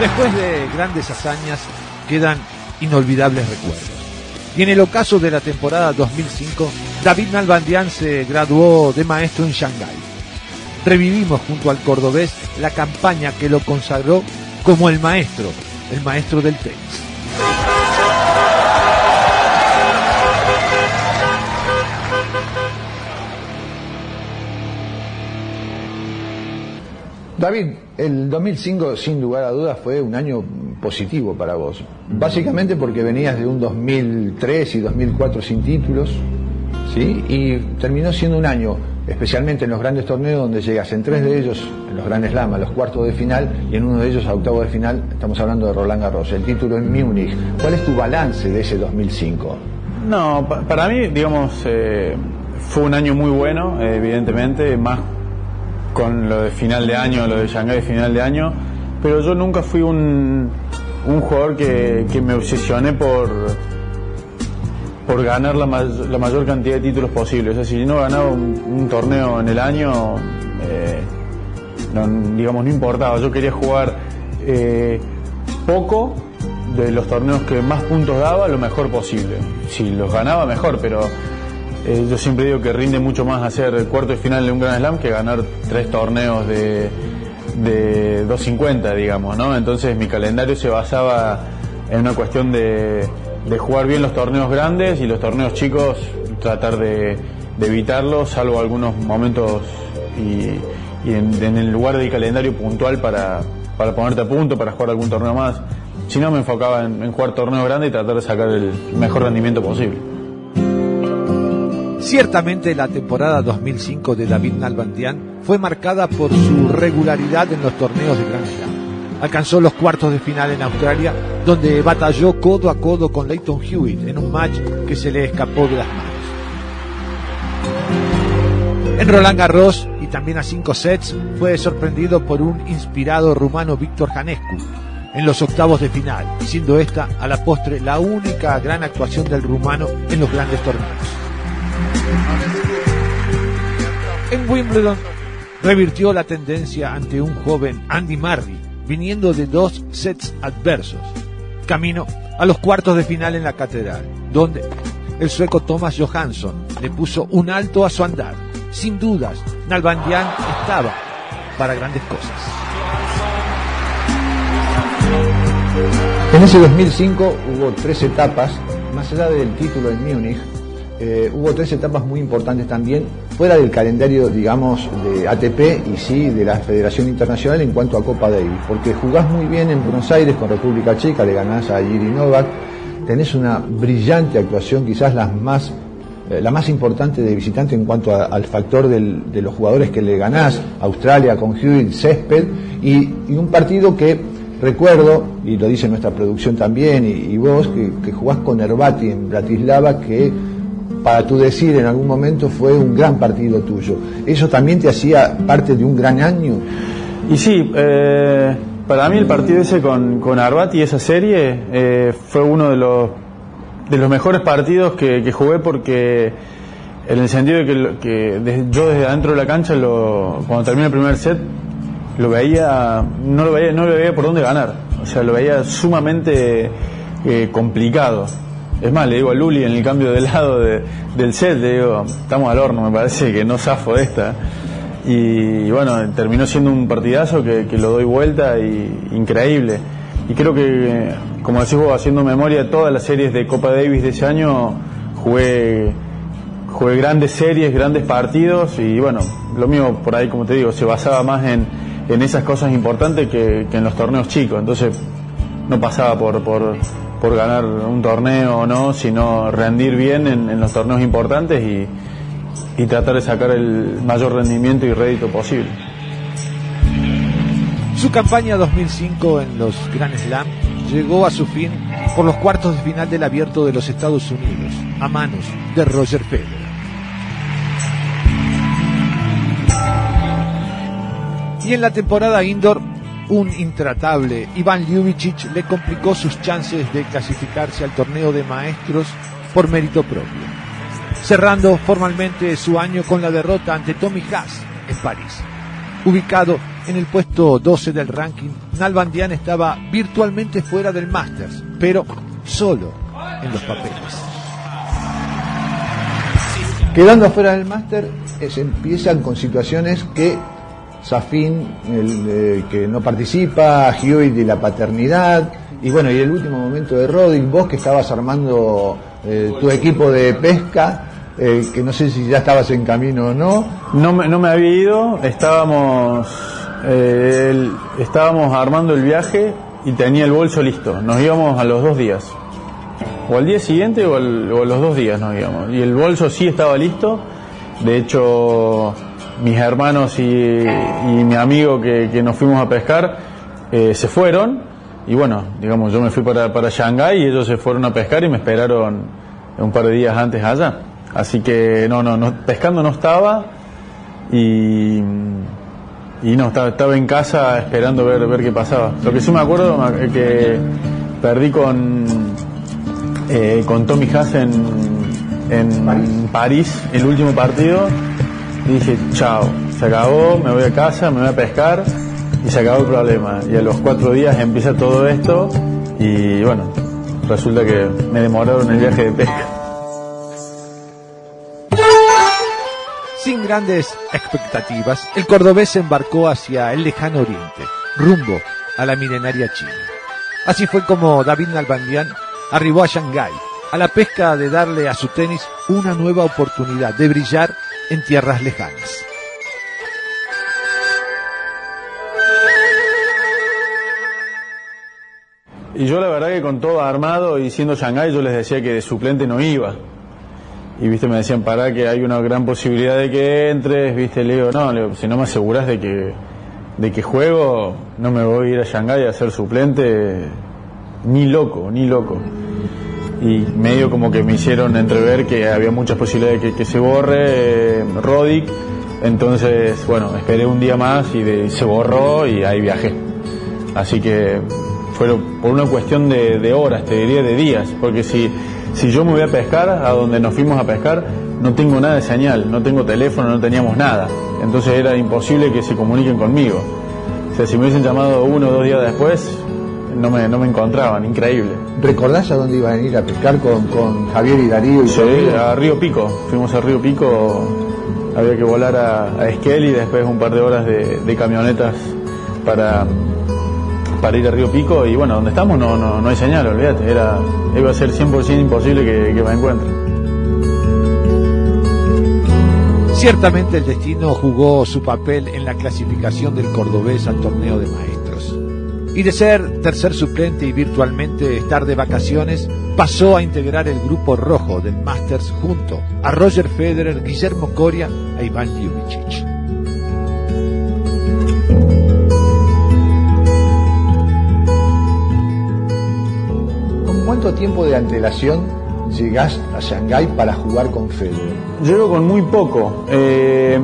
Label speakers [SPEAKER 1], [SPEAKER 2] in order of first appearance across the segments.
[SPEAKER 1] Después de grandes hazañas quedan inolvidables recuerdos. Y en el ocaso de la temporada 2005, David Nalbandian se graduó de maestro en Shanghái. Revivimos junto al cordobés la campaña que lo consagró como el maestro, el maestro del tenis.
[SPEAKER 2] David, el 2005 sin lugar a dudas fue un año positivo para vos. Básicamente porque venías de un 2003 y 2004 sin títulos, ¿sí? Y terminó siendo un año, especialmente en los grandes torneos donde llegas en tres de ellos, en los grandes Lama, a los cuartos de final y en uno de ellos a octavo de final, estamos hablando de Roland Garros, el título en Múnich. ¿Cuál es tu balance de ese 2005?
[SPEAKER 3] No, para mí, digamos, eh, fue un año muy bueno, evidentemente, más con lo de final de año, lo de Shanghái de final de año, pero yo nunca fui un, un jugador que, me obsesioné por por ganar la, la, mayor cantidad de títulos posibles. O sea, si no ganaba un, torneo en el año, eh, digamos, no importaba. Yo quería jugar eh, poco de los torneos que más puntos daba, lo mejor posible. Si los ganaba, mejor, pero eh, yo siempre digo que rinde mucho más hacer el cuarto de final de un Grand Slam que ganar tres torneos de, de 250, digamos, ¿no? Entonces mi calendario se basaba en una cuestión de, jugar bien los torneos grandes y los torneos chicos tratar de, evitarlos, salvo algunos momentos y, en, el lugar del calendario puntual para, ponerte a punto, para jugar algún torneo más. Si no, me enfocaba en, en jugar torneos grandes y tratar de sacar el mejor rendimiento posible.
[SPEAKER 1] Ciertamente la temporada 2005 de David Nalbandian fue marcada por su regularidad en los torneos de Grand Slam. Alcanzó los cuartos de final en Australia, donde batalló codo a codo con Leighton Hewitt en un match que se le escapó de las manos. En Roland Garros, y también a cinco sets, fue sorprendido por un inspirado rumano Víctor Janescu en los octavos de final, siendo esta a la postre la única gran actuación del rumano en los grandes torneos. En Wimbledon revirtió la tendencia ante un joven Andy Murray, viniendo de dos sets adversos, camino a los cuartos de final en la catedral, donde el sueco Thomas Johansson le puso un alto a su andar. Sin dudas, Nalbandian estaba para grandes cosas.
[SPEAKER 2] En ese 2005 hubo tres etapas, más allá del título en Múnich, eh, hubo tres etapas muy importantes también, fuera del calendario, digamos, de ATP y sí de la Federación Internacional en cuanto a Copa Davis, porque jugás muy bien en Buenos Aires con República Checa, le ganás a Yiri Novak, tenés una brillante actuación, quizás la más, eh, la más importante de visitante en cuanto al factor de los jugadores que le ganás, Australia con Hewitt, Césped, y, un partido que recuerdo, y lo dice nuestra producción también, y, vos, que, que, jugás con Herbati en Bratislava, que para tu decir en algún momento fue un gran partido tuyo. ¿Eso también te hacía parte de un gran año?
[SPEAKER 3] Y sí, eh, para mí el partido ese con, con Arbati, esa serie, eh, fue uno de los, de los mejores partidos que, jugué porque en el sentido de que, yo desde adentro de la cancha, lo, cuando termina el primer set, lo veía, no lo veía, no lo veía por dónde ganar. O sea, lo veía sumamente eh, complicado. Es más, le digo a Luli en el cambio de lado del set, le digo, estamos al horno, me parece que no zafo esta. Y, bueno, terminó siendo un partidazo que, lo doy vuelta y increíble. Y creo que, como decís vos, haciendo memoria, todas las series de Copa Davis de ese año jugué, jugué grandes series, grandes partidos y bueno, lo mío por ahí, como te digo, se basaba más en, esas cosas importantes que, que en los torneos chicos. Entonces no pasaba por, por por ganar un torneo o no, sino rendir bien en, los torneos importantes y, tratar de sacar el mayor rendimiento y rédito posible.
[SPEAKER 1] Su campaña 2005 en los Grand Slam llegó a su fin por los cuartos de final del Abierto de los Estados Unidos, a manos de Roger Federer. Y en la temporada indoor un intratable Iván Ljubicic le complicó sus chances de clasificarse al torneo de maestros por mérito propio, cerrando formalmente su año con la derrota ante Tommy Haas en París. Ubicado en el puesto 12 del ranking, Nalbandian estaba virtualmente fuera del Masters, pero solo en los papeles.
[SPEAKER 2] Quedando fuera del máster, empiezan con situaciones que Safin, el, eh, que no participa, Hewitt de la paternidad, y bueno, y el último momento de Roddick, vos que estabas armando eh, tu equipo de pesca, que no sé si ya estabas en camino o no.
[SPEAKER 3] No me, no me había ido, estábamos, estábamos armando el viaje y tenía el bolso listo, nos íbamos a los dos días o al día siguiente o, los dos días nos íbamos. Y el bolso sí estaba listo. De hecho, mis hermanos y, mi amigo que, nos fuimos a pescar eh, se fueron. Y bueno, digamos, yo me fui para, para Shanghái y ellos se fueron a pescar y me esperaron un par de días antes allá. Así que no, no, no pescando no estaba y, y no, estaba, estaba en casa esperando ver, ver qué pasaba. Lo que sí me acuerdo es que perdí con, eh, con Tommy Haas en, París. el último partido, dije, chao, se acabó, me voy a casa, me voy a pescar y se acabó el problema. Y a los cuatro días empieza todo esto y bueno, resulta que me demoraron el viaje de pesca.
[SPEAKER 1] Sin grandes expectativas, el cordobés se embarcó hacia el lejano oriente, rumbo a la milenaria China. Así fue como David Nalbandian arribó a Shanghái, a la pesca de darle a su tenis una nueva oportunidad de brillar en tierras lejanas.
[SPEAKER 3] Y yo la verdad que con todo armado y siendo Shanghái yo les decía que de suplente no iba. Y viste, me decían, para que hay una gran posibilidad de que entres, viste, le digo, no, si no me aseguras de que, de que juego, no me voy a ir a Shanghái a ser suplente, ni loco, ni loco. Y medio como que me hicieron entrever que había muchas posibilidades de que, se borre eh, Rodic. Entonces, bueno, esperé un día más y se borró y ahí viajé. Así que fue por una cuestión de, horas, te diría de días, porque si, si yo me voy a pescar, a donde nos fuimos a pescar, no tengo nada de señal, no tengo teléfono, no teníamos nada. Entonces era imposible que se comuniquen conmigo. O sea, si me hubiesen llamado uno o dos días después, no me, no me encontraban, increíble.
[SPEAKER 2] ¿Recordás a dónde iban a ir a pescar con, con Javier y Darío? Y
[SPEAKER 3] sí, a Río Pico. Fuimos a Río Pico, había que volar a, a Esquel y después un par de horas de, camionetas para, para ir a Río Pico. Y bueno, donde estamos no, no, no hay señal, olvídate. Era, iba a ser 100% imposible que, que me encuentre.
[SPEAKER 1] Ciertamente el destino jugó su papel en la clasificación del cordobés al torneo de maestros y de ser tercer suplente y virtualmente estar de vacaciones, pasó a integrar el grupo rojo del Masters junto a Roger Federer, Guillermo Coria e Iván Ljubicic.
[SPEAKER 2] ¿Con cuánto tiempo de antelación llegás a Shanghái para jugar con Federer?
[SPEAKER 3] Llego con muy poco. Eh,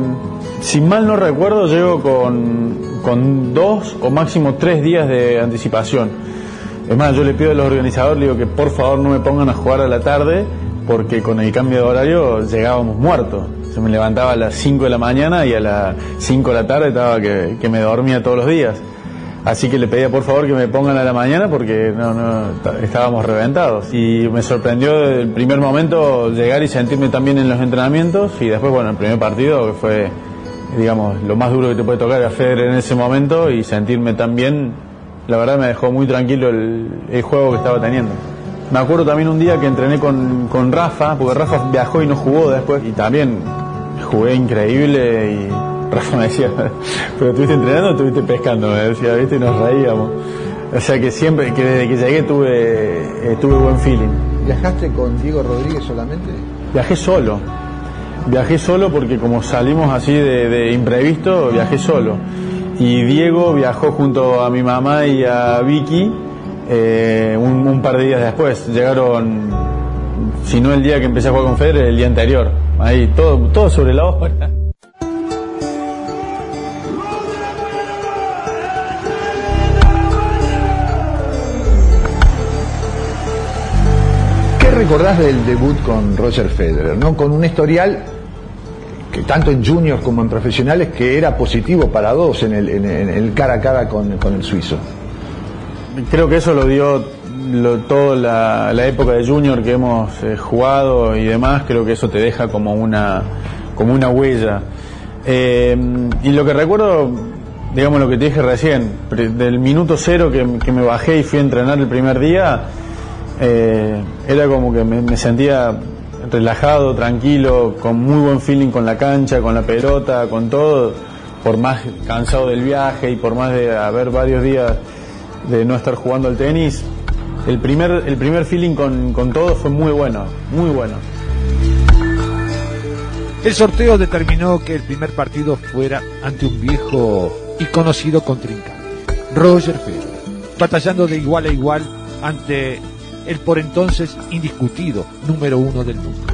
[SPEAKER 3] si mal no recuerdo, llego con con dos o máximo tres días de anticipación. Es más, yo le pido a los organizadores, digo que por favor no me pongan a jugar a la tarde, porque con el cambio de horario llegábamos muertos. Se me levantaba a las 5 de la mañana y a las 5 de la tarde estaba que, me dormía todos los días. Así que le pedía por favor que me pongan a la mañana porque no, no, estábamos reventados. Y me sorprendió el primer momento llegar y sentirme también en los entrenamientos y después, bueno, el primer partido que fue digamos, lo más duro que te puede tocar a Federer en ese momento y sentirme tan bien, la verdad me dejó muy tranquilo el, juego que estaba teniendo. Me acuerdo también un día que entrené con, con, Rafa, porque Rafa viajó y no jugó después, y también jugué increíble y Rafa me decía, pero estuviste entrenando o estuviste pescando, me decía, viste, y nos reíamos. O sea que siempre, que desde que llegué tuve, eh, tuve buen feeling.
[SPEAKER 2] ¿Viajaste con Diego Rodríguez solamente?
[SPEAKER 3] Viajé solo, Viajé solo porque como salimos así de, imprevisto, viajé solo. Y Diego viajó junto a mi mamá y a Vicky eh, un, par de días después. Llegaron, si no el día que empecé a jugar con Federer, el día anterior. Ahí, todo, todo sobre la hora.
[SPEAKER 2] ¿Qué recordás del debut con Roger Federer? ¿no? Con un historial que tanto en juniors como en profesionales, que era positivo para dos en el, en el cara a cara con, el suizo.
[SPEAKER 3] Creo que eso lo dio toda la, época de junior que hemos eh, jugado y demás, creo que eso te deja como una, como una huella. Eh, y lo que recuerdo, digamos lo que te dije recién, del minuto cero que, me bajé y fui a entrenar el primer día, eh, era como que me sentía relajado, tranquilo, con muy buen feeling con la cancha, con la pelota, con todo, por más cansado del viaje y por más de haber varios días de no estar jugando al tenis, el primer, el primer feeling con, con todo fue muy bueno, muy bueno.
[SPEAKER 1] El sorteo determinó que el primer partido fuera ante un viejo y conocido contrincante, Roger Federer, batallando de igual a igual ante el por entonces indiscutido número uno del mundo.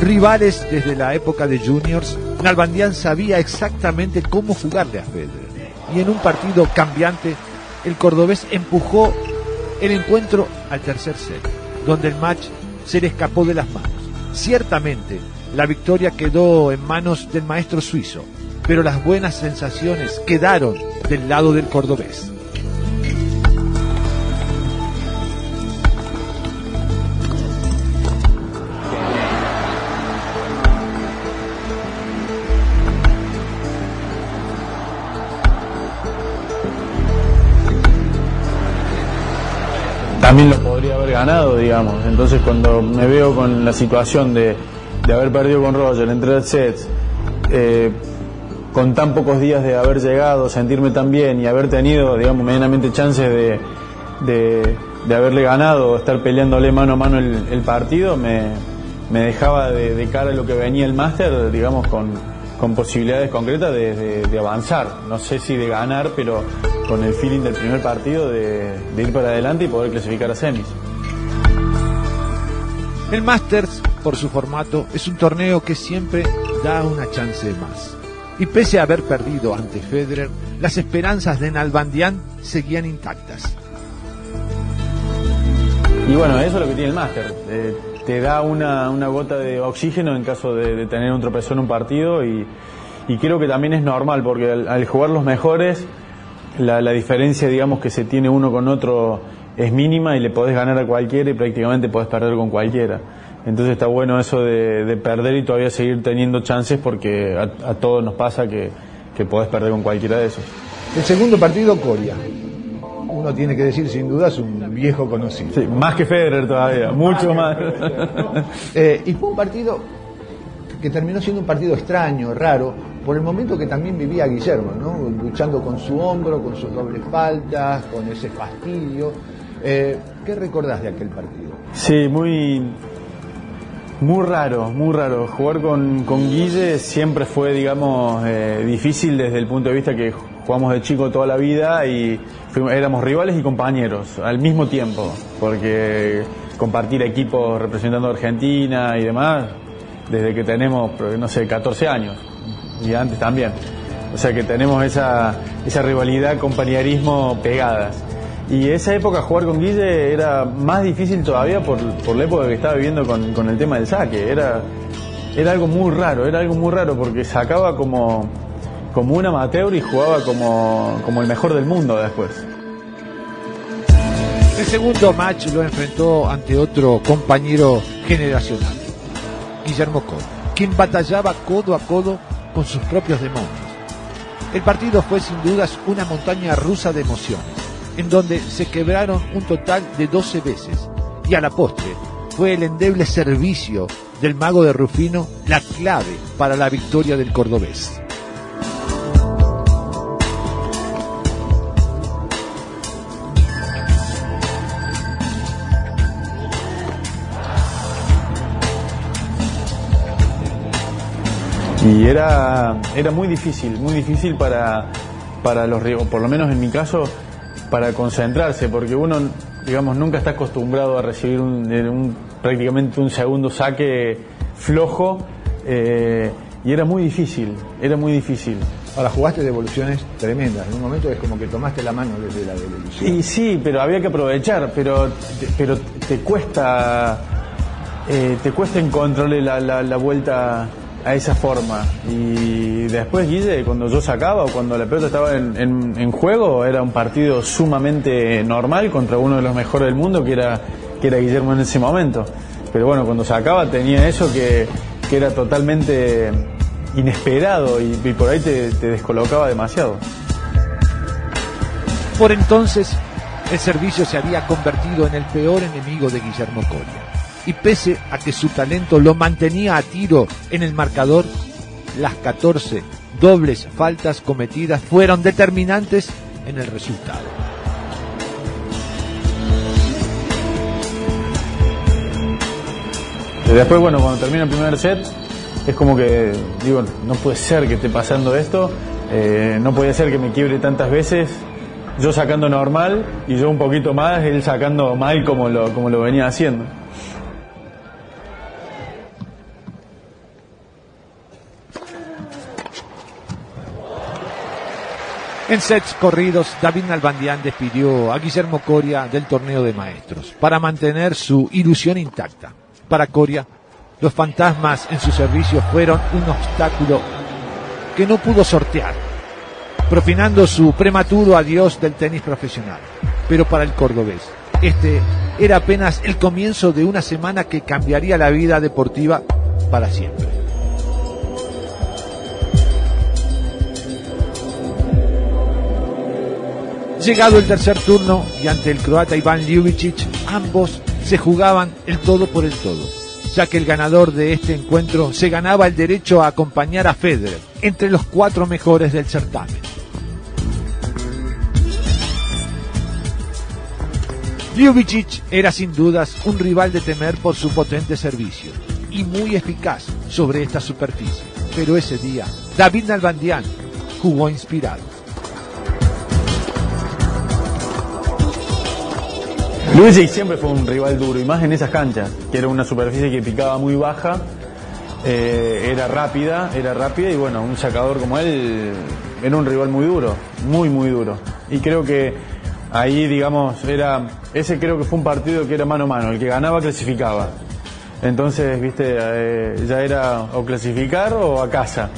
[SPEAKER 1] Rivales desde la época de juniors, Nalbandian sabía exactamente cómo jugarle a Federer. Y en un partido cambiante, el cordobés empujó el encuentro al tercer set, donde el match se le escapó de las manos. Ciertamente, la victoria quedó en manos del maestro suizo, pero las buenas sensaciones quedaron del lado del cordobés.
[SPEAKER 3] También lo podría haber ganado, digamos. Entonces cuando me veo con la situación de, haber perdido con Roger en tres sets, eh, con tan pocos días de haber llegado, sentirme tan bien y haber tenido, digamos, medianamente chances de, de, haberle ganado, estar peleándole mano a mano el, partido, me, dejaba de, cara a lo que venía el máster, digamos, con, con posibilidades concretas de, de, avanzar. No sé si de ganar, pero con el feeling del primer partido de, ir para adelante y poder clasificar a semis.
[SPEAKER 1] El Masters, por su formato, es un torneo que siempre da una chance más. Y pese a haber perdido ante Federer, las esperanzas de Nalbandian seguían intactas.
[SPEAKER 3] Y bueno, eso es lo que tiene el Master. Eh, te da una, gota de oxígeno en caso de, tener un tropezón en un partido y, creo que también es normal porque al, jugar los mejores la, diferencia digamos que se tiene uno con otro es mínima y le podés ganar a cualquiera y prácticamente podés perder con cualquiera. Entonces está bueno eso de, perder y todavía seguir teniendo chances porque a, todos nos pasa que, que podés perder con cualquiera de esos.
[SPEAKER 2] El segundo partido, Coria uno tiene que decir sin duda es un viejo conocido.
[SPEAKER 3] Sí, más que Federer todavía, mucho más.
[SPEAKER 2] Eh, y fue un partido que terminó siendo un partido extraño, raro, por el momento que también vivía Guillermo, ¿no? luchando con su hombro, con sus dobles faltas, con ese fastidio. Eh, ¿Qué recordás de aquel partido?
[SPEAKER 3] Sí, muy, muy raro, muy raro. Jugar con, con Guille siempre fue, digamos, eh, difícil desde el punto de vista que jugamos de chico toda la vida y éramos rivales y compañeros al mismo tiempo, porque compartir equipos representando a Argentina y demás, desde que tenemos, no sé, 14 años y antes también. O sea que tenemos esa, esa rivalidad, compañerismo pegadas. Y esa época jugar con Guille era más difícil todavía por, por la época que estaba viviendo con, con el tema del saque. Era, era algo muy raro, era algo muy raro porque sacaba como como un amateur y jugaba como, como el mejor del mundo después.
[SPEAKER 1] El segundo match lo enfrentó ante otro compañero generacional, Guillermo Codo, quien batallaba codo a codo con sus propios demonios. El partido fue sin dudas una montaña rusa de emociones, en donde se quebraron un total de 12 veces, y a la postre fue el endeble servicio del mago de Rufino la clave para la victoria del cordobés.
[SPEAKER 3] Y era, era muy difícil, muy difícil para, para los por lo menos en mi caso, para concentrarse, porque uno, digamos, nunca está acostumbrado a recibir un, prácticamente un segundo saque flojo, eh, y era muy difícil, era muy difícil.
[SPEAKER 2] Ahora jugaste devoluciones tremendas, en un momento es como que tomaste la mano desde la devolución.
[SPEAKER 3] Y sí, pero había que aprovechar, pero, pero te cuesta, eh, te cuesta encontrarle la, la vuelta a esa forma. Y después, Guille, cuando yo sacaba o cuando la pelota estaba en, juego, era un partido sumamente normal contra uno de los mejores del mundo, que era, que era Guillermo en ese momento. Pero bueno, cuando sacaba tenía eso que, que era totalmente inesperado y, por ahí te, te descolocaba demasiado.
[SPEAKER 1] Por entonces, el servicio se había convertido en el peor enemigo de Guillermo Coria y pese a que su talento lo mantenía a tiro en el marcador, las 14 dobles faltas cometidas fueron determinantes en el resultado.
[SPEAKER 3] Después, bueno, cuando termina el primer set, es como que, digo, no puede ser que esté pasando esto, eh, no puede ser que me quiebre tantas veces, yo sacando normal y yo un poquito más, él sacando mal como lo, como lo venía haciendo.
[SPEAKER 1] En sets corridos, David Nalbandián despidió a Guillermo Coria del torneo de maestros para mantener su ilusión intacta. Para Coria, los fantasmas en su servicio fueron un obstáculo que no pudo sortear, profinando su prematuro adiós del tenis profesional. Pero para el cordobés, este era apenas el comienzo de una semana que cambiaría la vida deportiva para siempre. Llegado el tercer turno y ante el croata Iván Ljubicic, ambos se jugaban el todo por el todo, ya que el ganador de este encuentro se ganaba el derecho a acompañar a Federer entre los cuatro mejores del certamen. Ljubicic era sin dudas un rival de temer por su potente servicio y muy eficaz sobre esta superficie, pero ese día David Nalbandian jugó inspirado.
[SPEAKER 3] Luigi siempre fue un rival duro, y más en esas canchas, que era una superficie que picaba muy baja, eh, era rápida, era rápida y bueno, un sacador como él era un rival muy duro, muy muy duro. Y creo que ahí, digamos, era ese creo que fue un partido que era mano a mano, el que ganaba clasificaba. Entonces, viste, eh, ya era o clasificar o a casa.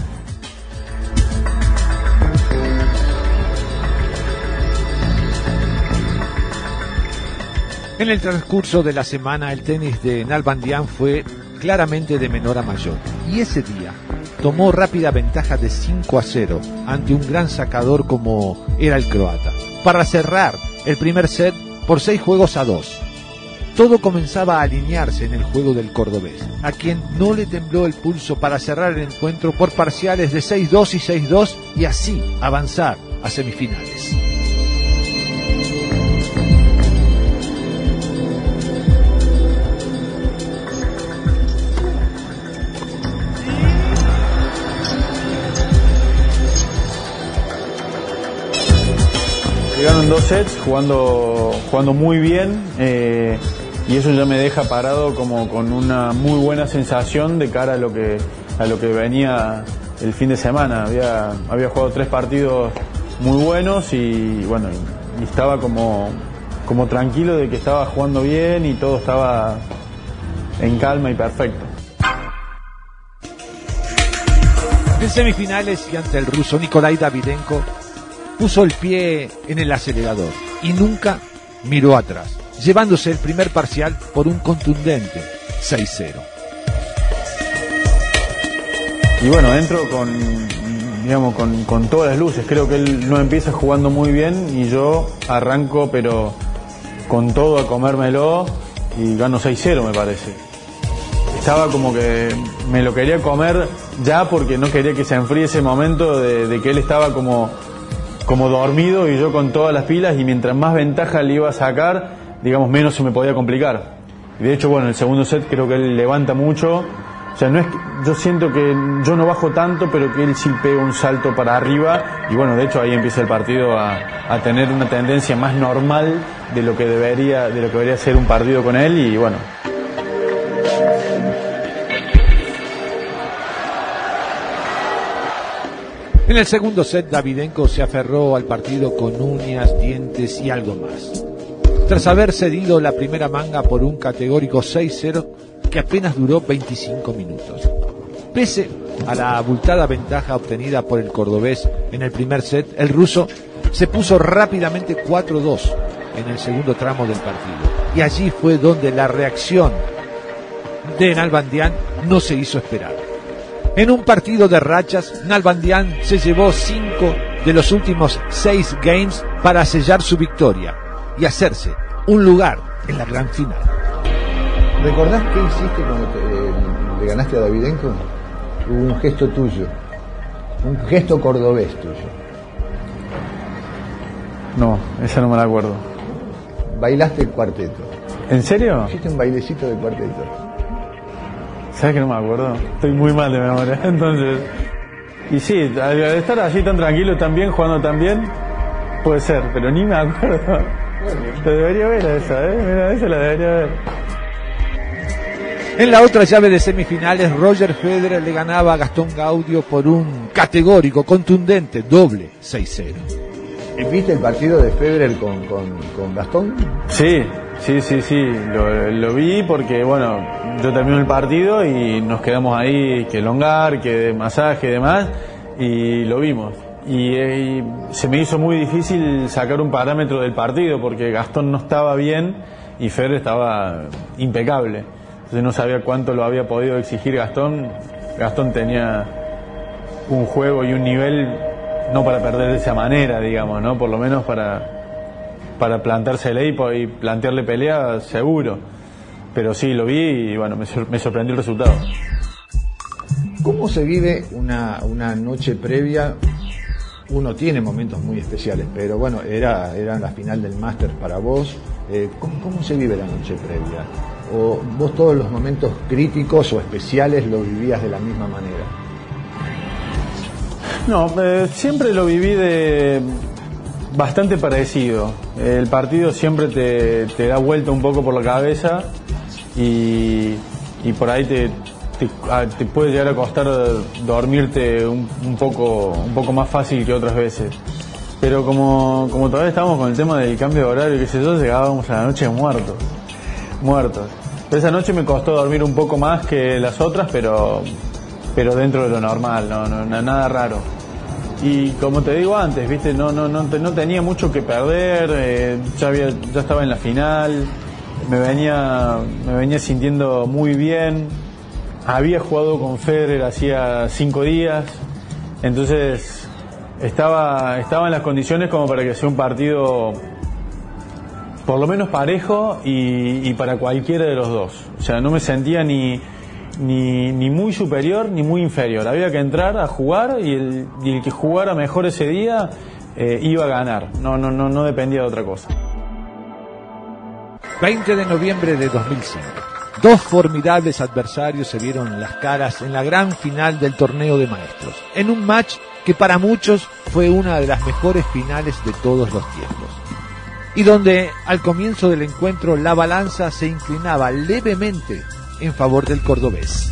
[SPEAKER 1] En el transcurso de la semana el tenis de Nalbandian fue claramente de menor a mayor y ese día tomó rápida ventaja de 5 a 0 ante un gran sacador como era el croata, para cerrar el primer set por 6 juegos a 2. Todo comenzaba a alinearse en el juego del cordobés, a quien no le tembló el pulso para cerrar el encuentro por parciales de 6-2 y 6-2 y así avanzar a semifinales.
[SPEAKER 3] Llegaron dos sets jugando, jugando muy bien eh, y eso ya me deja parado como con una muy buena sensación de cara a lo que, a lo que venía el fin de semana. Había, había jugado tres partidos muy buenos y bueno, y estaba como, como tranquilo de que estaba jugando bien y todo estaba en calma y perfecto.
[SPEAKER 1] En semifinales y ante el ruso Nikolai Davidenko puso el pie en el acelerador y nunca miró atrás, llevándose el primer parcial por un contundente 6-0.
[SPEAKER 3] Y bueno, entro con, digamos, con, con, todas las luces. Creo que él no empieza jugando muy bien y yo arranco, pero con todo a comérmelo y gano 6-0 me parece. Estaba como que me lo quería comer ya porque no quería que se enfríe ese momento de que él estaba como como dormido y yo con todas las pilas y mientras más ventaja le iba a sacar, digamos, menos se me podía complicar. Y de hecho, bueno, el segundo set creo que él levanta mucho. O sea, no es yo siento que yo no bajo tanto, pero que él sí pega un salto para arriba. Y bueno, de hecho ahí empieza el partido a, a tener una tendencia más normal de lo que debería, de lo que debería ser un partido con él. Y bueno,
[SPEAKER 1] En el segundo set, Davidenko se aferró al partido con uñas, dientes y algo más. Tras haber cedido la primera manga por un categórico 6-0 que apenas duró 25 minutos. Pese a la abultada ventaja obtenida por el cordobés en el primer set, el ruso se puso rápidamente 4-2 en el segundo tramo del partido. Y allí fue donde la reacción de Nalbandian no se hizo esperar. En un partido de rachas, Nalbandian se llevó cinco de los últimos seis games para sellar su victoria y hacerse un lugar en la gran final.
[SPEAKER 2] ¿Recordás qué hiciste cuando te, eh, le ganaste a Davidenko? Hubo un gesto tuyo, un gesto cordobés tuyo.
[SPEAKER 3] No, esa no me la acuerdo.
[SPEAKER 2] Bailaste el cuarteto.
[SPEAKER 3] ¿En serio?
[SPEAKER 2] Hiciste un bailecito de cuarteto.
[SPEAKER 3] ¿Sabes que no me acuerdo? Estoy muy mal de memoria. Entonces. Y sí, al estar así tan tranquilo también, jugando tan bien, puede ser, pero ni me acuerdo. Lo debería ver a esa, ¿eh? Mira, esa la debería ver.
[SPEAKER 1] En la otra llave de semifinales, Roger Federer le ganaba a Gastón Gaudio por un categórico, contundente, doble 6-0.
[SPEAKER 2] ¿Viste el partido de Federer con, con, con Gastón?
[SPEAKER 3] Sí, sí, sí, sí, lo, vi porque, bueno, yo terminé el partido y nos quedamos ahí, que longar, que masaje y demás, y lo vimos. Y, y, se me hizo muy difícil sacar un parámetro del partido porque Gastón no estaba bien y Federer estaba impecable. Entonces no sabía cuánto lo había podido exigir Gastón. Gastón tenía un juego y un nivel no para perder de esa manera, digamos, ¿no? Por lo menos para, para plantársele y, y plantearle pelea, seguro. Pero sí, lo vi y bueno, me, me sorprendió el resultado.
[SPEAKER 2] ¿Cómo se vive una, una noche previa? Uno tiene momentos muy especiales, pero bueno, era, era la final del máster para vos. Eh, ¿cómo, ¿Cómo se vive la noche previa? ¿O vos todos los momentos críticos o especiales lo vivías de la misma manera?
[SPEAKER 3] No, eh, siempre lo viví de bastante parecido. El partido siempre te, te, da vuelta un poco por la cabeza y, y por ahí te, te, te, puede llegar a costar dormirte un, un, poco, un poco más fácil que otras veces. Pero como, como todavía estamos con el tema del cambio de horario, que sé yo, llegábamos a la noche muertos. Muertos. Esa noche me costó dormir un poco más que las otras, pero, pero dentro de lo normal, no, no nada raro y como te digo antes, viste, no, no, no, no tenía mucho que perder, eh, ya, había, ya estaba en la final, me venía, me venía sintiendo muy bien, había jugado con Federer hacía cinco días, entonces estaba, estaba en las condiciones como para que sea un partido por lo menos parejo y, y para cualquiera de los dos. O sea, no me sentía ni, ni, ni, muy superior ni muy inferior. Había que entrar a jugar y el, que jugara mejor ese día eh, iba a ganar. No, no, no, no dependía de otra cosa.
[SPEAKER 1] 20 de noviembre de 2005. Dos formidables adversarios se vieron las caras en la gran final del torneo de maestros, en un match que para muchos fue una de las mejores finales de todos los tiempos. Y donde al comienzo del encuentro la balanza se inclinaba levemente en favor del cordobés.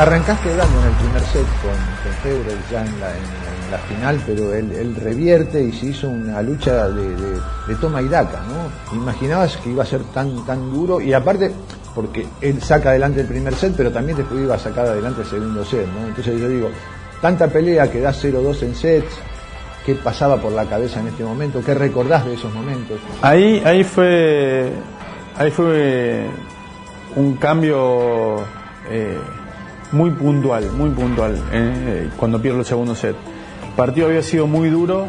[SPEAKER 2] Arrancaste hablando en el primer set con, con ya en la, final, pero él, revierte y se hizo una lucha de, de, de, toma y daca, ¿no? Imaginabas que iba a ser tan, tan duro y aparte, porque él saca adelante el primer set, pero también después iba a sacar adelante el segundo set, ¿no? Entonces yo digo, tanta pelea que da 0-2 en sets, qué pasaba por la cabeza en este momento, qué recordás de esos momentos.
[SPEAKER 3] Ahí, ahí fue, ahí fue un cambio eh, muy puntual, muy puntual eh, cuando pierdo el segundo set. El partido había sido muy duro,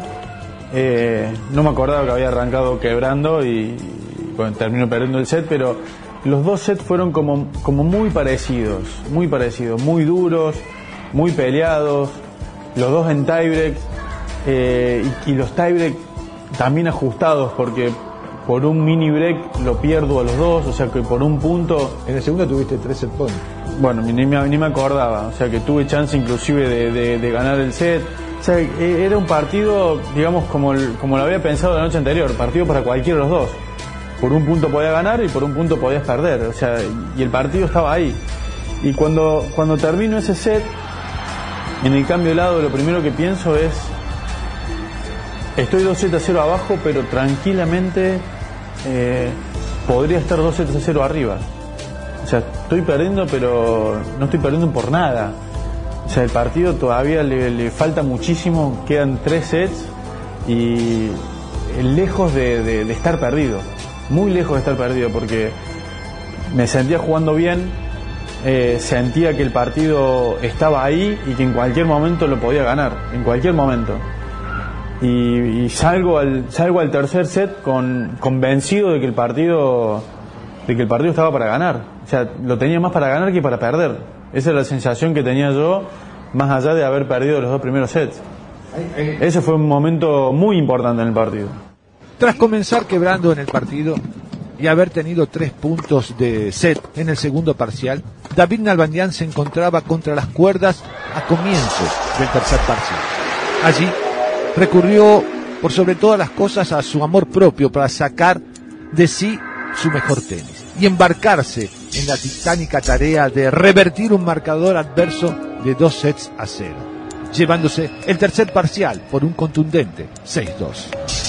[SPEAKER 3] eh, no me acordaba que había arrancado quebrando y, y bueno, terminó perdiendo el set, pero los dos sets fueron como, como muy parecidos, muy parecidos, muy duros, muy peleados, los dos en tiebreak eh, y, y, los tiebreak también ajustados porque por un mini break lo pierdo a los dos, o sea que por un punto...
[SPEAKER 2] En el segundo tuviste 13 puntos.
[SPEAKER 3] Bueno, ni me, ni me acordaba, o sea que tuve chance inclusive de, de, de, ganar el set. O sea, era un partido, digamos, como, el, como lo había pensado la noche anterior, partido para cualquiera de los dos. Por un punto podía ganar y por un punto podías perder, o sea, y el partido estaba ahí. Y cuando, cuando termino ese set, en el cambio de lado, lo primero que pienso es, Estoy 2 7 0 abajo, pero tranquilamente eh, podría estar 2 sets a 0 arriba. O sea, estoy perdiendo, pero no estoy perdiendo por nada. O sea, el partido todavía le, falta muchísimo, quedan tres sets y lejos de, estar perdido, muy lejos de estar perdido, porque me sentía jugando bien, eh, sentía que el partido estaba ahí y que en cualquier momento lo podía ganar, en cualquier momento. Y, salgo al salgo al tercer set con convencido de que el partido de que el partido estaba para ganar, o sea, lo tenía más para ganar que para perder. Esa es la sensación que tenía yo, más allá de haber perdido los dos primeros sets. Ese fue un momento muy importante en el partido.
[SPEAKER 1] Tras comenzar quebrando en el partido y haber tenido tres puntos de set en el segundo parcial, David Nalbandian se encontraba contra las cuerdas a comienzo del tercer parcial. Allí recurrió por sobre todas las cosas a su amor propio para sacar de sí su mejor tenis y embarcarse en la titánica tarea de revertir un marcador adverso de dos sets a cero, llevándose el tercer parcial por un contundente 6-2.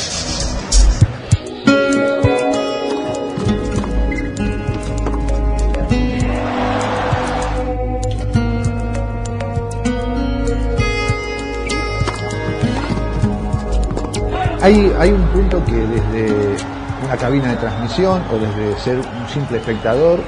[SPEAKER 2] Hay, hay un punto que desde una cabina de transmisión o desde ser un simple espectador,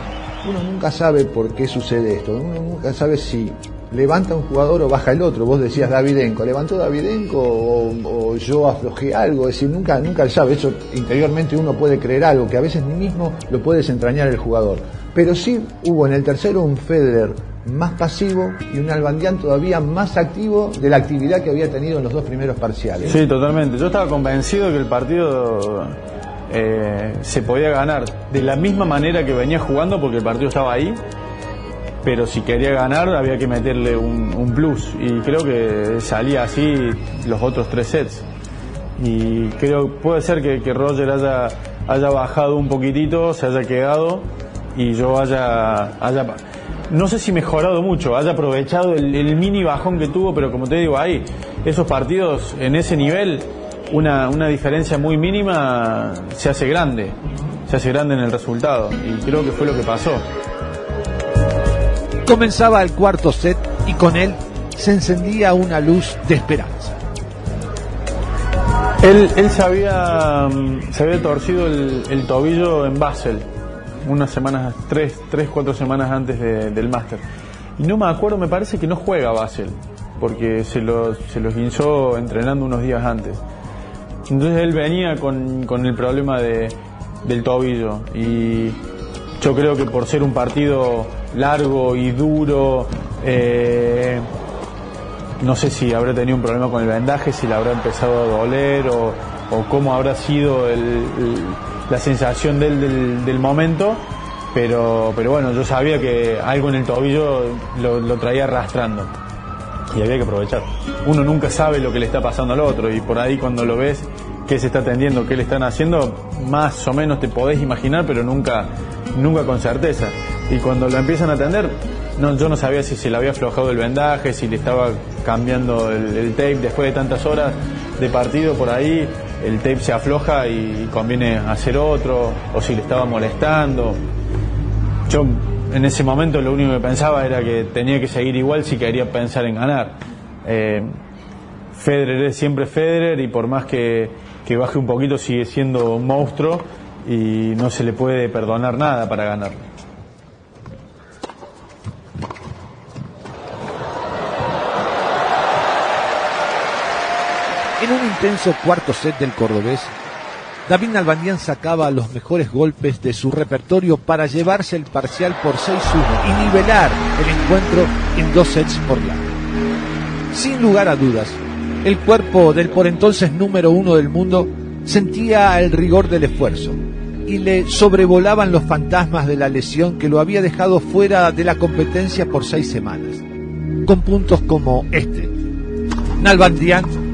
[SPEAKER 2] uno nunca sabe por qué sucede esto, uno nunca sabe si levanta un jugador o baja el otro. Vos decías Davidenko, ¿levantó Davidenko o, yo aflojé algo? Es decir, nunca, nunca sabe. Eso interiormente uno puede creer algo que a veces ni mismo lo puede desentrañar el jugador. Pero sí hubo en el tercero un Federer más pasivo y un Albandián todavía más activo de la actividad que había tenido en los dos primeros parciales.
[SPEAKER 3] Sí, totalmente. Yo estaba convencido que el partido eh, se podía ganar de la misma manera que venía jugando porque el partido estaba ahí, pero si quería ganar había que meterle un, plus y creo que salía así los otros tres sets. Y creo puede ser que, Roger haya, haya bajado un poquitito, se haya quedado y yo haya, haya no sé si mejorado mucho, haya aprovechado el, mini bajón que tuvo, pero como te digo, ahí, esos partidos en ese nivel, una, una diferencia muy mínima se hace grande, se hace grande en el resultado, y creo que fue lo que pasó.
[SPEAKER 1] Comenzaba el cuarto set y con él se encendía una luz de esperanza.
[SPEAKER 3] Él, él se, había, torcido el, tobillo en Basel unas semanas, tres, tres cuatro semanas antes del máster. Y no me acuerdo, me parece que no juega Basel, porque se lo, se los guinzó entrenando unos días antes. Entonces él venía con, con el problema de, del tobillo y yo creo que por ser un partido largo y duro, eh, no sé si habrá tenido un problema con el vendaje, si le habrá empezado a doler o, o cómo habrá sido el la sensación del, del, momento, pero, pero bueno, yo sabía que algo en el tobillo lo, lo, traía arrastrando y había que aprovechar. Uno nunca sabe lo que le está pasando al otro y por ahí cuando lo ves, qué se está atendiendo, qué le están haciendo, más o menos te podés imaginar, pero nunca, nunca con certeza. Y cuando lo empiezan a atender, no, yo no sabía si se le había aflojado el vendaje, si le estaba cambiando el, tape después de tantas horas de partido por ahí, el tape se afloja y conviene hacer otro, o si le estaba molestando. Yo en ese momento lo único que pensaba era que tenía que seguir igual si quería pensar en ganar. Eh, Federer es siempre Federer y por más que, que baje un poquito sigue siendo un monstruo y no se le puede perdonar nada para ganar.
[SPEAKER 1] En un intenso cuarto set del cordobés, David Nalbandian sacaba los mejores golpes de su repertorio para llevarse el parcial por 6-1 y nivelar el encuentro en dos sets por lado. Sin lugar a dudas, el cuerpo del por entonces número uno del mundo sentía el rigor del esfuerzo y le sobrevolaban los fantasmas de la lesión que lo había dejado fuera de la competencia por seis semanas, con puntos como este. Nalbandian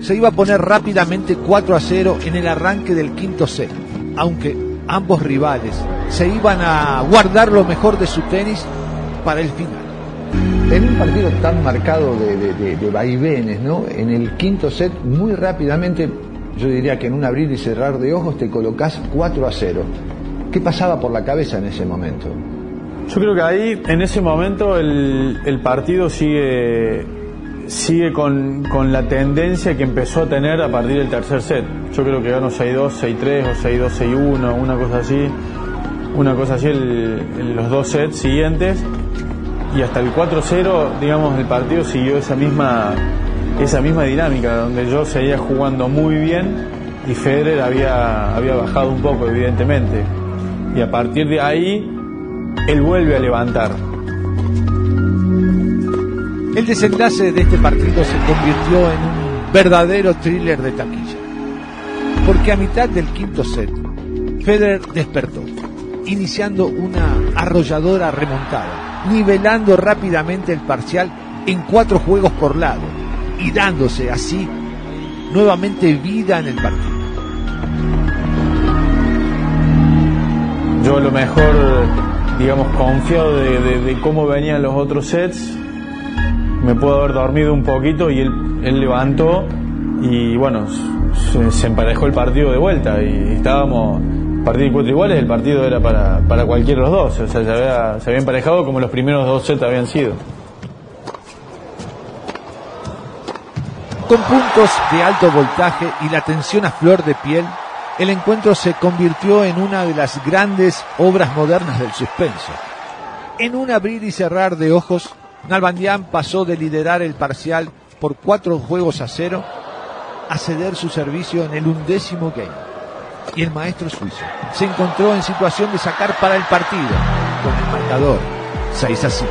[SPEAKER 1] se iba a poner rápidamente 4 a 0 en el arranque del quinto set, aunque ambos rivales se iban a guardar lo mejor de su tenis para el final.
[SPEAKER 2] En un partido tan marcado de, vaivenes, ¿no? En el quinto set, muy rápidamente, yo diría que en un abrir y cerrar de ojos te colocas 4 a 0. ¿Qué pasaba por la cabeza en ese momento?
[SPEAKER 3] Yo creo que ahí, en ese momento, el, el partido sigue, sigue con, con, la tendencia que empezó a tener a partir del tercer set. Yo creo que ganó 6-2, 6-3 o 6-2, 6-1, una cosa así. Una cosa así el, los dos sets siguientes. Y hasta el 4-0, digamos, el partido siguió esa misma, esa misma dinámica, donde yo seguía jugando muy bien y Federer había, había bajado un poco, evidentemente. Y a partir de ahí, él vuelve a levantar.
[SPEAKER 1] El desenlace de este partido se convirtió en un verdadero thriller de taquilla. Porque a mitad del quinto set, Federer despertó, iniciando una arrolladora remontada, nivelando rápidamente el parcial en cuatro juegos por lado y dándose así nuevamente vida en el partido.
[SPEAKER 3] Yo lo mejor, digamos, confiado de, cómo venían los otros sets, me puedo haber dormido un poquito y él, levantó y bueno, se, emparejó el partido de vuelta y estábamos partido y cuatro iguales, el partido era para, para cualquiera de los dos, o sea, se había, se había emparejado como los primeros dos sets habían sido.
[SPEAKER 1] Con puntos de alto voltaje y la tensión a flor de piel, el encuentro se convirtió en una de las grandes obras modernas del suspenso. En un abrir y cerrar de ojos, Nalbandián pasó de liderar el parcial por cuatro juegos a cero a ceder su servicio en el undécimo game. Y el maestro suizo se encontró en situación de sacar para el partido con el marcador 6 a 5.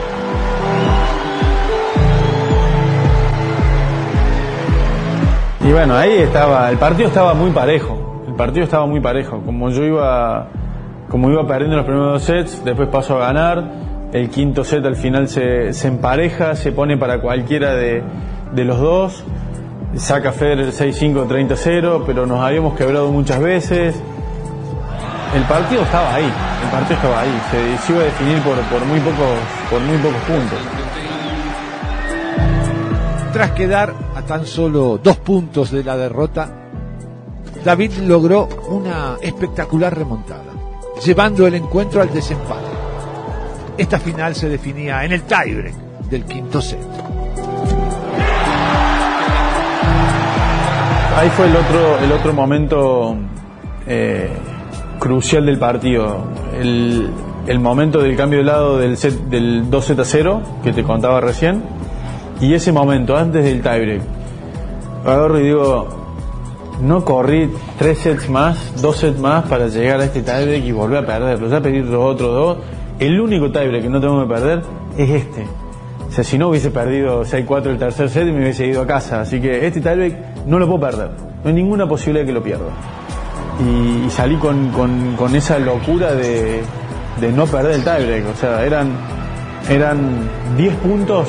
[SPEAKER 3] Y bueno, ahí estaba, el partido estaba muy parejo, el partido estaba muy parejo, como yo iba, como iba perdiendo los primeros dos sets, después paso a ganar, el quinto set al final se, se empareja, se pone para cualquiera de, de los dos, saca Federer 6-5, 30-0, pero nos habíamos quebrado muchas veces. El partido estaba ahí, el partido estaba ahí, se, iba a definir por, por, muy pocos, por muy pocos puntos.
[SPEAKER 1] Tras quedar a tan solo dos puntos de la derrota, David logró una espectacular remontada, llevando el encuentro al desempate. Esta final se definía en el tiebreak del quinto set.
[SPEAKER 3] Ahí fue el otro, el otro momento eh, crucial del partido. El, momento del cambio de lado del, set, del 2 a 0 que te contaba recién. Y ese momento, antes del tiebreak. Agarro y digo, no corrí tres sets más, dos sets más para llegar a este tiebreak y volver a perderlo. Ya pedí los otros dos. El único tiebreak que no tengo que perder es este. O sea, si no hubiese perdido 6-4 el tercer set y me hubiese ido a casa. Así que este tiebreak no lo puedo perder. No hay ninguna posibilidad de que lo pierda. Y, salí con, con, esa locura de, de, no perder el tiebreak. O sea, eran, eran 10 puntos,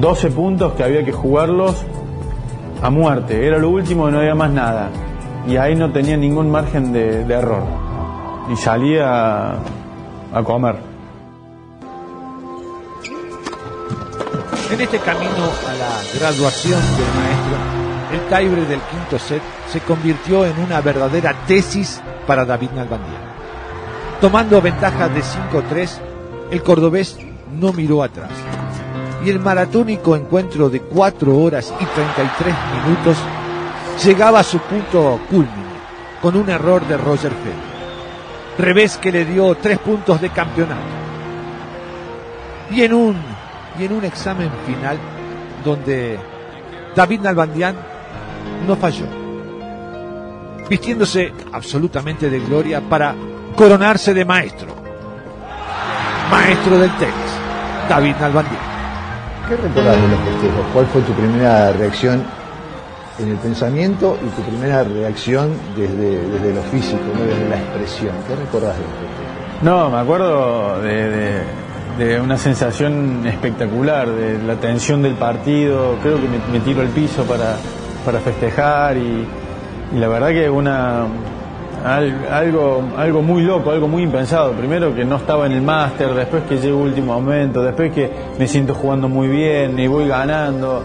[SPEAKER 3] 12 puntos que había que jugarlos a muerte. Era lo último y no había más nada. Y ahí no tenía ningún margen de, de error. Y salí a, comer.
[SPEAKER 1] En este camino a la graduación del maestro, el tiebreak del quinto set se convirtió en una verdadera tesis para David Nalbandián. Tomando ventaja de 5-3, el cordobés no miró atrás. Y el maratónico encuentro de 4 horas y 33 minutos llegaba a su punto culmine con un error de Roger Federer. Revés que le dio 3 puntos de campeonato. Y en un y en un examen final donde David Nalbandián no falló, vistiéndose absolutamente de gloria para coronarse de maestro, maestro del tenis, David Nalbandián.
[SPEAKER 2] ¿Qué recordás de los festejos? ¿Cuál fue tu primera reacción en el pensamiento y tu primera reacción desde, desde lo físico, ¿no? desde la expresión? ¿Qué recordás de festejos?
[SPEAKER 3] No, me acuerdo de, de una sensación espectacular, de la tensión del partido, creo que me, tiro al piso para, para festejar y, y, la verdad que una algo, algo muy loco, algo muy impensado. Primero que no estaba en el máster, después que llego último momento, después que me siento jugando muy bien y voy ganando,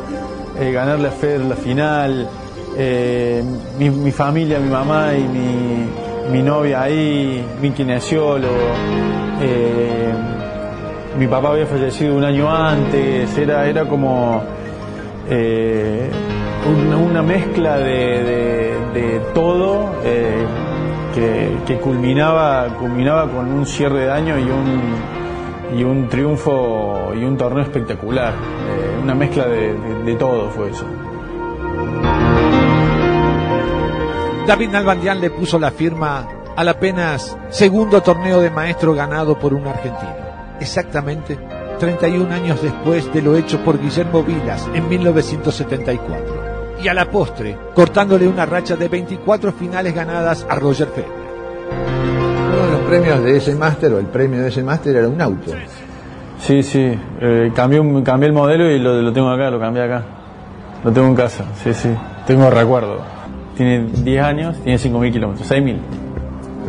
[SPEAKER 3] eh, ganarle a la final, eh, mi, mi, familia, mi mamá y mi, mi novia ahí, mi kinesiólogo. Eh, mi papá había fallecido un año antes, era, era como eh, una, mezcla de, todo eh, que, culminaba, culminaba con un cierre de año y un, y un triunfo y un torneo espectacular. una mezcla de todo fue eso.
[SPEAKER 1] David Nalbandián le puso la firma al apenas segundo torneo de maestro ganado por un argentino. Exactamente 31 años después de lo hecho por Guillermo Vilas en 1974. Y a la postre, cortándole una racha de 24 finales ganadas a Roger Federer.
[SPEAKER 2] Premios de ese máster, o el premio de ese máster, era un auto.
[SPEAKER 3] Sí, sí. Eh, cambié, el modelo y lo, lo tengo acá, lo cambié acá. Lo tengo en casa, sí, sí. Tengo recuerdo tiene 10 años, tiene 5.000 kilómetros, 6.000.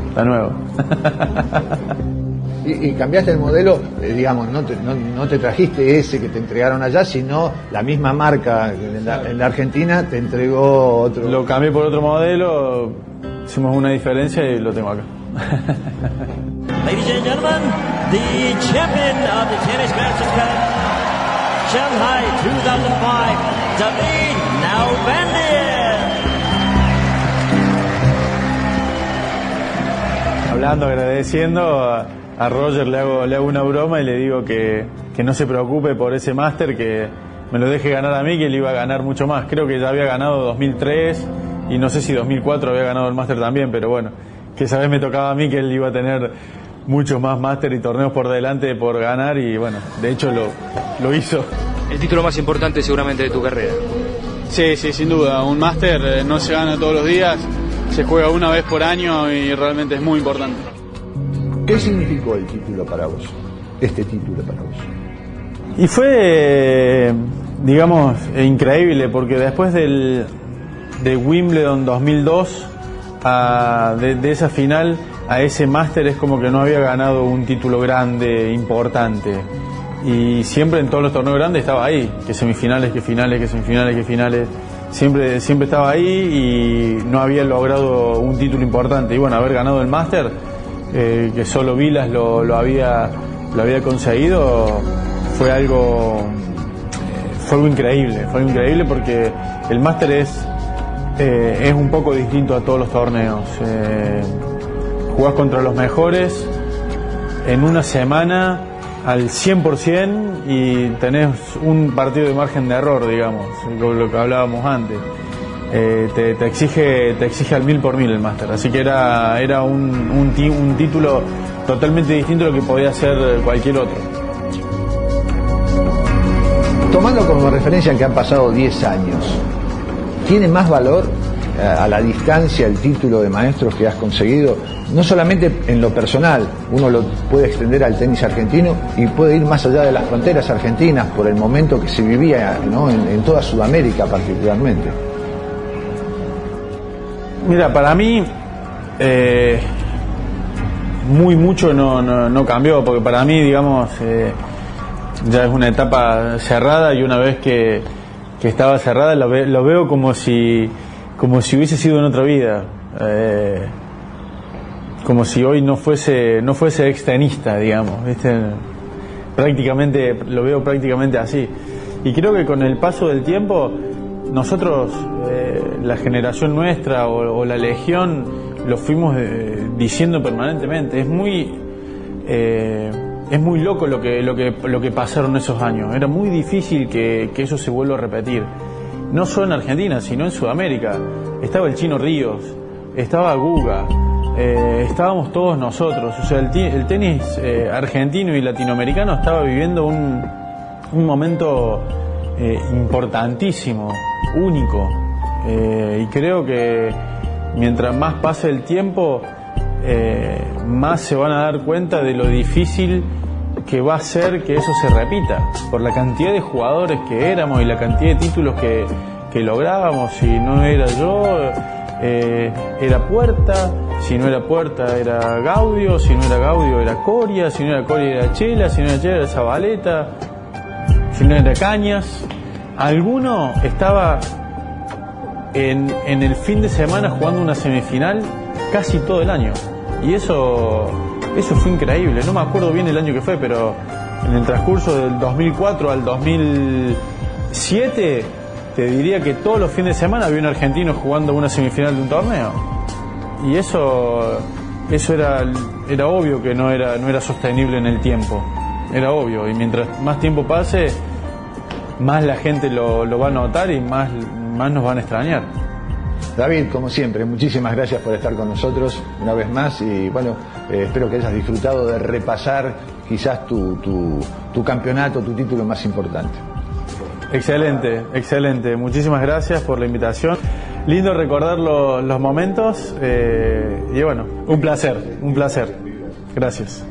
[SPEAKER 3] Está nuevo.
[SPEAKER 2] y, cambiaste el modelo, eh, digamos, no te, no, te, trajiste ese que te entregaron allá, sino la misma marca en la, Argentina te entregó otro.
[SPEAKER 3] Lo cambié por otro modelo, hicimos una diferencia y lo tengo acá. Ladies and gentlemen, the champion of the Tennis Masters Cup, Shanghai 2005, David Nalbandian. hablando, agradeciendo, a, Roger le hago, le hago una broma y le digo que, no se preocupe por ese máster, que me lo deje ganar a mí, que él iba a ganar mucho más. Creo que ya había ganado 2003 y no sé si 2004 había ganado el máster también, pero bueno, que esa vez me tocaba a mí que él iba a tener muchos más máster y torneos por delante por ganar y bueno, de hecho lo, lo hizo.
[SPEAKER 4] El título más importante seguramente de tu carrera.
[SPEAKER 5] Sí, sí, sin duda. Un máster eh, no se gana todos los días se juega una vez por año y realmente es muy importante.
[SPEAKER 2] ¿Qué significó el título para vos? Este título para vos.
[SPEAKER 3] Y fue, digamos, increíble porque después del, de Wimbledon 2002, a, de, esa final a ese máster es como que no había ganado un título grande, importante. Y siempre en todos los torneos grandes estaba ahí, que semifinales, que finales, que semifinales, que finales siempre, siempre estaba ahí y no había logrado un título importante. Y bueno, haber ganado el máster, eh, que solo Vilas lo, lo, había, lo había conseguido, fue algo, eh, fue algo increíble. Fue algo increíble porque el máster es, eh, es un poco distinto a todos los torneos. jugás contra los mejores en una semana al 100% y tenés un partido de margen de error, digamos, lo que hablábamos antes. Eh, te, exige te exige al mil por mil el máster, así que era, era un, un, título totalmente distinto a lo que podía ser cualquier otro.
[SPEAKER 2] Tomando como referencia que han pasado 10 años, ¿tiene más valor eh, a la distancia el título de maestro que has conseguido no solamente en lo personal, uno lo puede extender al tenis argentino y puede ir más allá de las fronteras argentinas por el momento que se vivía en, toda Sudamérica particularmente.
[SPEAKER 3] Mira, para mí eh, muy mucho no, cambió, porque para mí, digamos, eh, ya es una etapa cerrada y una vez que, estaba cerrada lo, veo como si, como si hubiese sido en otra vida. Eh, como si hoy no fuese no fuese extenista, digamos, ¿viste? prácticamente lo veo prácticamente así. Y creo que con el paso del tiempo nosotros eh, la generación nuestra o, la legión lo fuimos eh, diciendo permanentemente. Es muy es muy loco lo que lo que lo que pasaron esos años. Era muy difícil que, que eso se vuelva a repetir. No solo en Argentina, sino en Sudamérica. Estaba el chino Ríos, estaba Guga, eh, estábamos todos nosotros. O sea, el, tenis eh, argentino y latinoamericano estaba viviendo un, momento eh, importantísimo, único. y creo que mientras más pase el tiempo, más se van a dar cuenta de lo difícil que va a ser que eso se repita, por la cantidad de jugadores que éramos y la cantidad de títulos que, que lográbamos. Si no era yo, era Puerta, si no era Puerta era Gaudio, si no era Gaudio era Coria, si no era Coria era Chela, si no era Chela era Zabaleta, si no era Cañas. Alguno estaba en, el fin de semana jugando una semifinal casi todo el año. Y eso, eso fue increíble. No me acuerdo bien el año que fue, pero en el transcurso del 2004 al 2007, te diría que todos los fines de semana había un argentino jugando una semifinal de un torneo. Y eso, eso era, era obvio que no era, no era sostenible en el tiempo. Era obvio. Y mientras más tiempo pase, más la gente lo, lo va a notar y más, más nos van a extrañar.
[SPEAKER 2] David, como siempre, muchísimas gracias por estar con nosotros una vez más y bueno, eh, espero que hayas disfrutado de repasar quizás tu, tu, tu campeonato, tu título más importante.
[SPEAKER 3] Excelente, excelente. Muchísimas gracias por la invitación. Lindo recordar lo- los momentos eh, y bueno, un placer, un placer. Gracias.